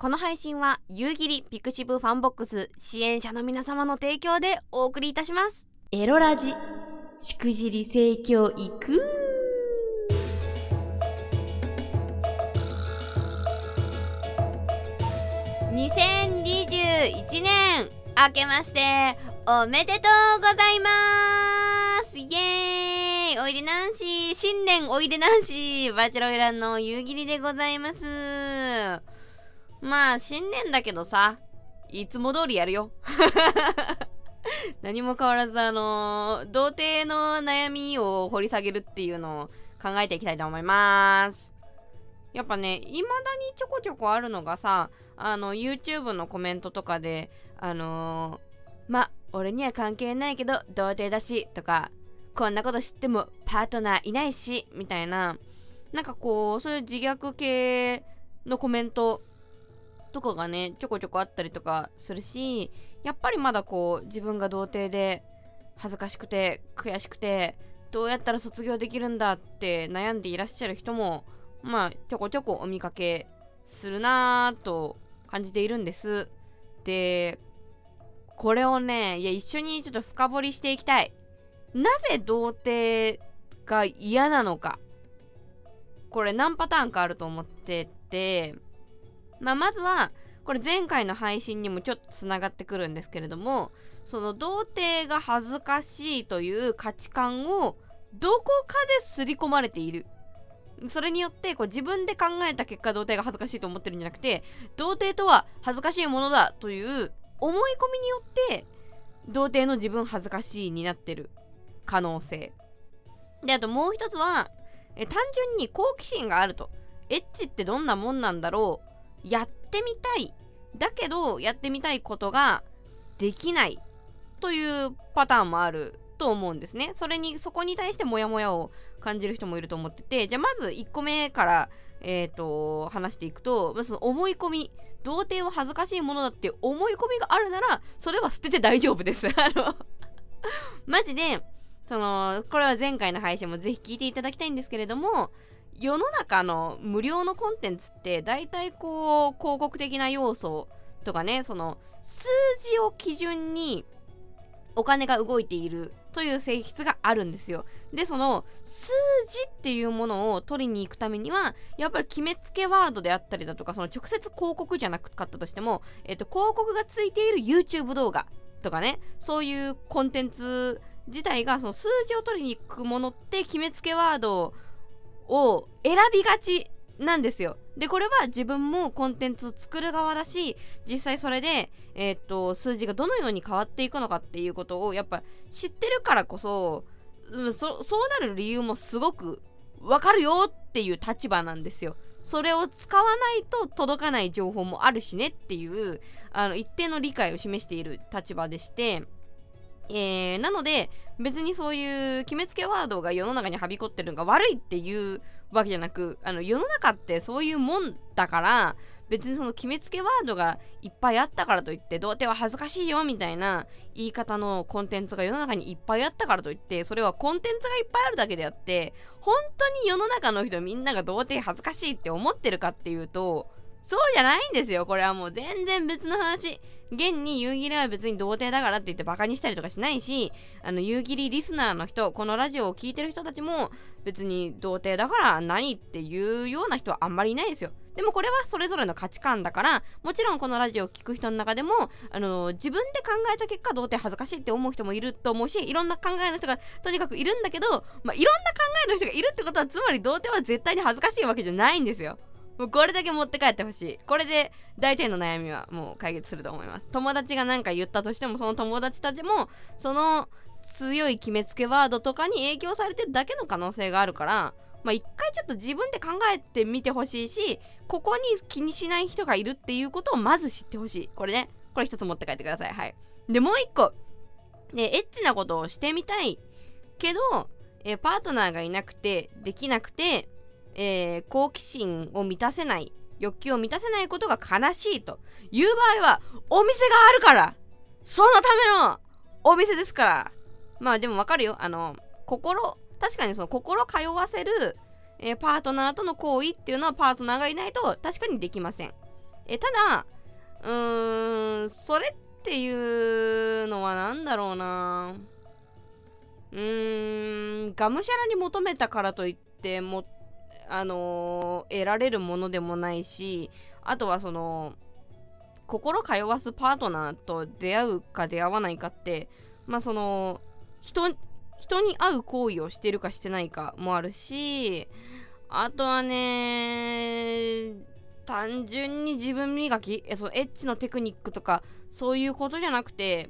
この配信は夕霧 pixivFANBOX 支援者の皆様の提供でお送りいたします。エロラジしくじり性教育2021年明けましておめでとうございます。イエーイ。おいでなんし。新年おいでなんし。バーチャル花魁の夕霧でございますまあ新年だけどさいつも通りやるよ。何も変わらずあの童貞の悩みを掘り下げるっていうのを考えていきたいと思います。やっぱね、未だにちょこちょこあるのがさ、あの、YouTube のコメントとかで、あのー、ま、俺には関係ないけど、童貞だし、とか、こんなこと知ってもパートナーいないし、みたいな、なんかこう、そういう自虐系のコメントとかがね、ちょこちょこあったりとかするし、やっぱりまだこう、自分が童貞で、恥ずかしくて、悔しくて、どうやったら卒業できるんだって悩んでいらっしゃる人も、まあちょこちょこお見かけするなぁと感じているんです。でこれをねいや一緒にちょっと深掘りしていきたい。なぜ童貞が嫌なのか。これ何パターンかあると思っててまあまずはこれ前回の配信にもちょっとつながってくるんですけれどもその童貞が恥ずかしいという価値観をどこかで刷り込まれている。それによってこう自分で考えた結果童貞が恥ずかしいと思ってるんじゃなくて童貞とは恥ずかしいものだという思い込みによって童貞の自分恥ずかしいになってる可能性。であともう一つはえ単純に好奇心があると。エッチってどんなもんなんだろう。やってみたいだけどやってみたいことができないというパターンもあると思うんですね。それに、そこに対してモヤモヤを感じる人もいると思ってて、じゃあまず1個目から、え、ー、と、話していくと、その思い込み、童貞は恥ずかしいものだって思い込みがあるなら、それは捨てて大丈夫です。あのマジで、その、これは前回の配信もぜひ聞いていただきたいんですけれども、世の中の無料のコンテンツって大体こう広告的な要素とかねその数字を基準にお金が動いているという性質があるんですよ。で、その数字っていうものを取りに行くためには、やっぱり決めつけワードであったりだとか、その直接広告じゃなかったとしても、えっと、広告がついている YouTube 動画とかね、そういうコンテンツ自体がその数字を取りに行くものって決めつけワードをを選びがちなんですよ。で、これは自分もコンテンツを作る側だし、実際それで、えー、っと、数字がどのように変わっていくのかっていうことを、やっぱ知ってるからこそ、そそうなる理由もすごくわかるよっていう立場なんですよ。それを使わないと届かない情報もあるしねっていうあの一定の理解を示している立場でしてえー、なので別にそういう決めつけワードが世の中にはびこってるのが悪いっていうわけじゃなくあの世の中ってそういうもんだから別にその決めつけワードがいっぱいあったからといって童貞は恥ずかしいよみたいな言い方のコンテンツが世の中にいっぱいあったからといってそれはコンテンツがいっぱいあるだけであって本当に世の中の人みんなが童貞恥ずかしいって思ってるかっていうとそうじゃないんですよこれはもう全然別の話現に夕霧は別に童貞だからって言ってバカにしたりとかしないし、あの、夕霧リスナーの人、このラジオを聴いてる人たちも別に童貞だから何っていうような人はあんまりいないですよ。でもこれはそれぞれの価値観だから、もちろんこのラジオを聴く人の中でも、あの、自分で考えた結果、童貞恥ずかしいって思う人もいると思うし、いろんな考えの人がとにかくいるんだけど、まあ、いろんな考えの人がいるってことは、つまり童貞は絶対に恥ずかしいわけじゃないんですよ。もうこれだけ持って帰ってほしい。これで大体の悩みはもう解決すると思います。友達が何か言ったとしても、その友達たちも、その強い決めつけワードとかに影響されてるだけの可能性があるから、まあ一回ちょっと自分で考えてみてほしいし、ここに気にしない人がいるっていうことをまず知ってほしい。これね。これ一つ持って帰ってください。はい。で、もう一個。ね、エッチなことをしてみたいけど、えパートナーがいなくて、できなくて、えー、好奇心を満たせない欲求を満たせないことが悲しいという場合はお店があるからそのためのお店ですから。まあでもわかるよ。あの心確かにその心通わせる、えー、パートナーとの行為っていうのはパートナーがいないと確かにできません。えただうーんそれっていうのは何だろうな。うーんがむしゃらに求めたからといってもっあのー、得られるものでもないしあとはその心通わすパートナーと出会うか出会わないかってまあその人人に会う行為をしてるかしてないかもあるしあとはね単純に自分磨きえそうエッチのテクニックとかそういうことじゃなくて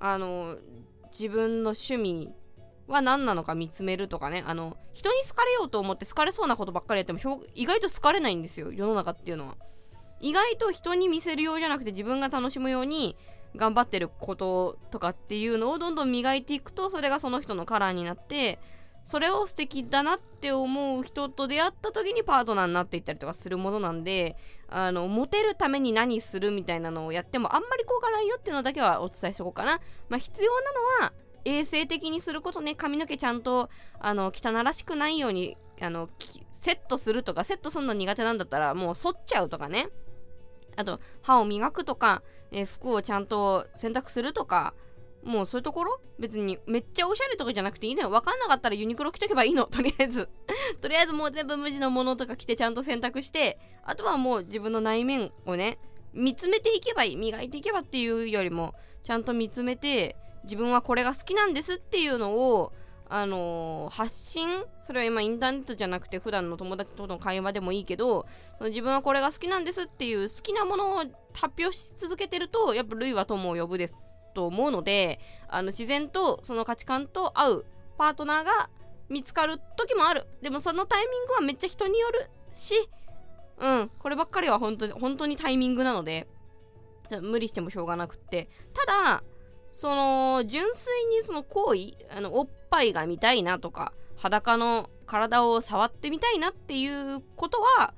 あの自分の趣味は何なのか見つめるとかね。あの人に好かれようと思って好かれそうなことばっかりやっても意外と好かれないんですよ。世の中っていうのは。意外と人に見せるようじゃなくて自分が楽しむように頑張ってることとかっていうのをどんどん磨いていくとそれがその人のカラーになってそれを素敵だなって思う人と出会った時にパートナーになっていったりとかするものなんであのモテるために何するみたいなのをやってもあんまり効果ないよっていうのだけはお伝えしとこうかな。まあ、必要なのは衛生的にすることね髪の毛ちゃんとあの汚らしくないようにあのセットするとかセットするの苦手なんだったらもう剃っちゃうとかねあと歯を磨くとか、えー、服をちゃんと洗濯するとかもうそういうところ？別にめっちゃおしゃれとかじゃなくていいのよ。わかんなかったらユニクロ着とけばいいの。とりあえず とりあえずもう全部無地のものとか着てちゃんと洗濯して、あとはもう自分の内面をね、見つめていけばいい。磨いていけばっていうよりも、ちゃんと見つめて、自分はこれが好きなんですっていうのを、あのー、発信それは今インターネットじゃなくて普段の友達との会話でもいいけどその自分はこれが好きなんですっていう好きなものを発表し続けてるとやっぱ類は友を呼ぶですと思うのであの自然とその価値観と合うパートナーが見つかる時もある。でもそのタイミングはめっちゃ人によるしうんこればっかりは本当に本当にタイミングなので無理してもしょうがなくって。ただその純粋にその行為あのおっぱいが見たいなとか裸の体を触ってみたいなっていうことは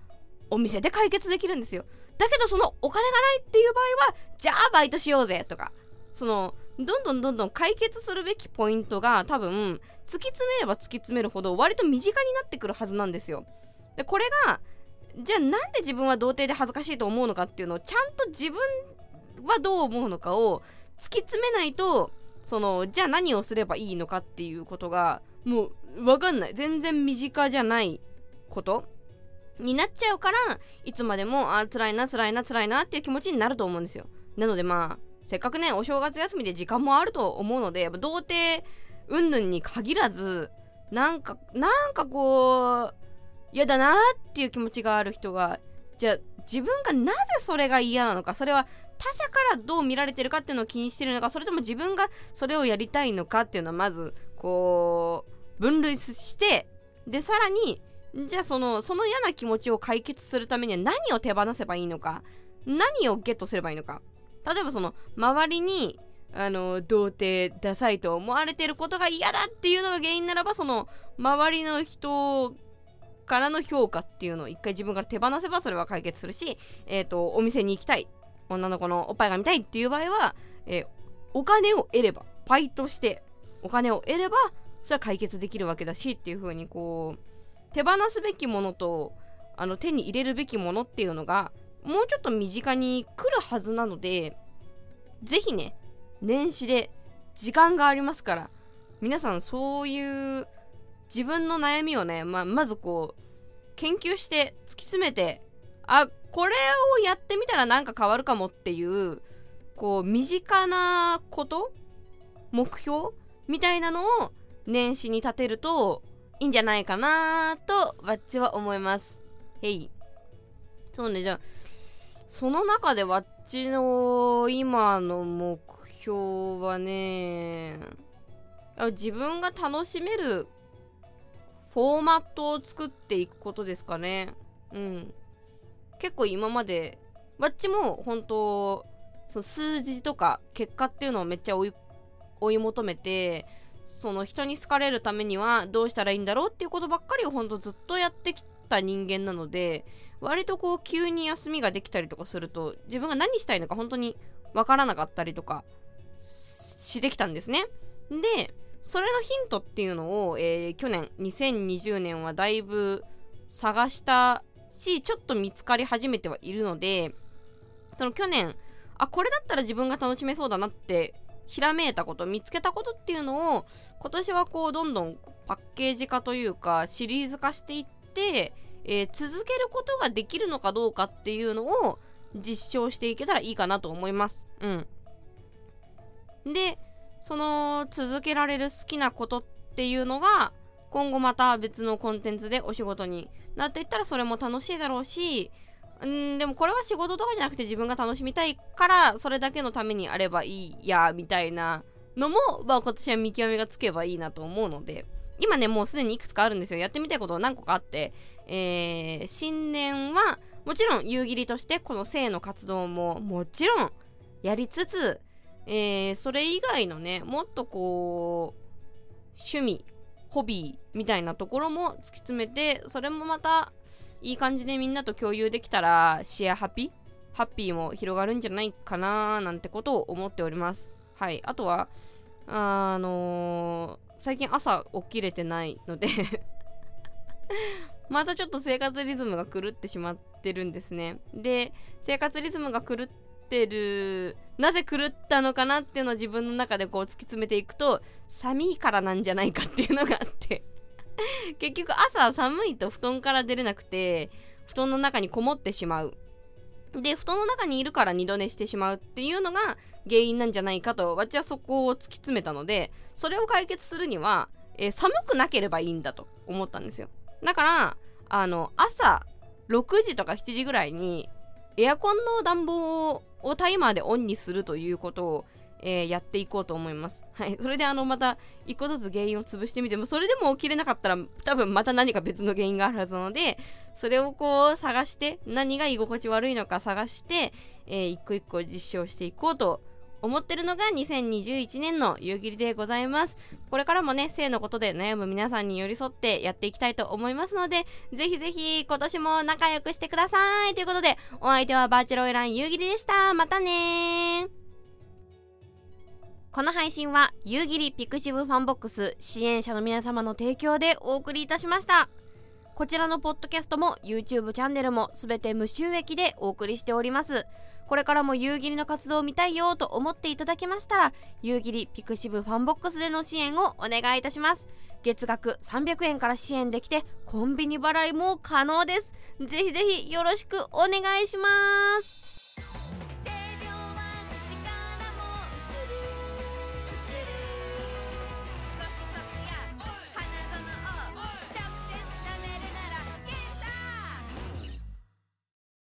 お店で解決できるんですよだけどそのお金がないっていう場合はじゃあバイトしようぜとかそのどんどんどんどん解決するべきポイントが多分突き詰めれば突き詰めるほど割と身近になってくるはずなんですよ。でこれがじゃあなんで自分は童貞で恥ずかしいと思うのかっていうのをちゃんと自分はどう思うのかを突き詰めないとそのじゃあ何をすればいいのかっていうことがもう分かんない。全然身近じゃないこと。になっちゃうからいつまでもあ辛いな辛いな辛いなっていう気持ちになると思うんですよ。なのでまあせっかくねお正月休みで時間もあると思うのでやっぱ童貞云々に限らずなんかなんかこう嫌だなっていう気持ちがある人がじゃあ自分がなぜそれが嫌なのかそれは他者からどう見られてるかっていうのを気にしてるのかそれとも自分がそれをやりたいのかっていうのはまずこう分類してでさらにじゃあそのその嫌な気持ちを解決するためには何を手放せばいいのか何をゲットすればいいのか。例えばその周りにあの童貞ダサいと思われてることが嫌だっていうのが原因ならばその周りの人からの評価っていうのを一回自分から手放せばそれは解決するし、えーと、お店に行きたい。女の子のおっぱいが見たいっていう場合は、えー、お金を得ればバイトしてお金を得ればそれは解決できるわけだしっていう風にこう手放すべきものとあの手に入れるべきものっていうのがもうちょっと身近に来るはずなので是非ね年始で時間がありますから皆さんそういう自分の悩みをね、まあ、まずこう研究して突き詰めてあこれをやってみたらなんか変わるかもっていうこう身近なこと目標みたいなのを年始に立てるといいんじゃないかなとわっちは思います。へい。そうね、じゃあその中でわっちの今の目標はね自分が楽しめるフォーマットを作っていくことですかねうん結構今までわっちも本当その数字とか結果っていうのをめっちゃ追い追い求めてその人に好かれるためにはどうしたらいいんだろうっていうことばっかりを本当ずっとやってきた人間なので割とこう急に休みができたりとかすると自分が何したいのか本当にわからなかったりとかしてきたんですね。でそれのヒントっていうのを、えー、去年2020年はだいぶ探したしちょっと見つかり始めてはいるのでその去年あこれだったら自分が楽しめそうだなってひらめいたこと見つけたことっていうのを今年はこうどんどんパッケージ化というかシリーズ化していって、えー、続けることができるのかどうかっていうのを実証していけたらいいかなと思います。うん。でその続けられる好きなことっていうのが今後また別のコンテンツでお仕事になっていったらそれも楽しいだろうしんでもこれは仕事とかじゃなくて自分が楽しみたいからそれだけのためにあればいいやみたいなのも、まあ、今年は見極めがつけばいいなと思うので今ねもうすでにいくつかあるんですよ。やってみたいことは何個かあって、えー、新年はもちろん夕霧としてこの性の活動ももちろんやりつつ、えー、それ以外のねもっとこう趣味ホビーみたいなところも突き詰めてそれもまたいい感じでみんなと共有できたらシェアハピーハッピーも広がるんじゃないかななんてことを思っております。はい。あとはあのー、最近朝起きれてないので またちょっと生活リズムが狂ってしまってるんですね。で生活リズムが狂ってる。なぜ狂ったのかなっていうのを自分の中でこう突き詰めていくと寒いからなんじゃないかっていうのがあって。結局朝寒いと布団から出れなくて布団の中にこもってしまう。で布団の中にいるから二度寝してしまうっていうのが原因なんじゃないかと私はそこを突き詰めたのでそれを解決するには、えー、寒くなければいいんだと思ったんですよ。だからあの朝6時とか7時ぐらいにエアコンの暖房をタイマーでオンにするということをえー、やっていこうと思います。はい。それであの、また一個ずつ原因を潰してみても、それでも起きれなかったら、多分また何か別の原因があるはずなので、それをこう探して、何が居心地悪いのか探して、えー、一個一個実証していこうと思います思ってるのが2021年の夕霧でございます。これからもね、性のことで悩む皆さんに寄り添ってやっていきたいと思いますので、ぜひぜひ今年も仲良くしてください。ということで、お相手はバーチャルオイラン夕霧でした。またねこの配信は夕霧 pixivFANBOX 支援者の皆様の提供でお送りいたしましたこちらのポッドキャストも YouTube チャンネルもすべて無収益でお送りしておりますこれからも夕霧の活動を見たいよと思っていただけましたら夕霧 pixivFANBOX での支援をお願いいたします。月額300円から支援できてコンビニ払いも可能です。ぜひぜひよろしくお願いします。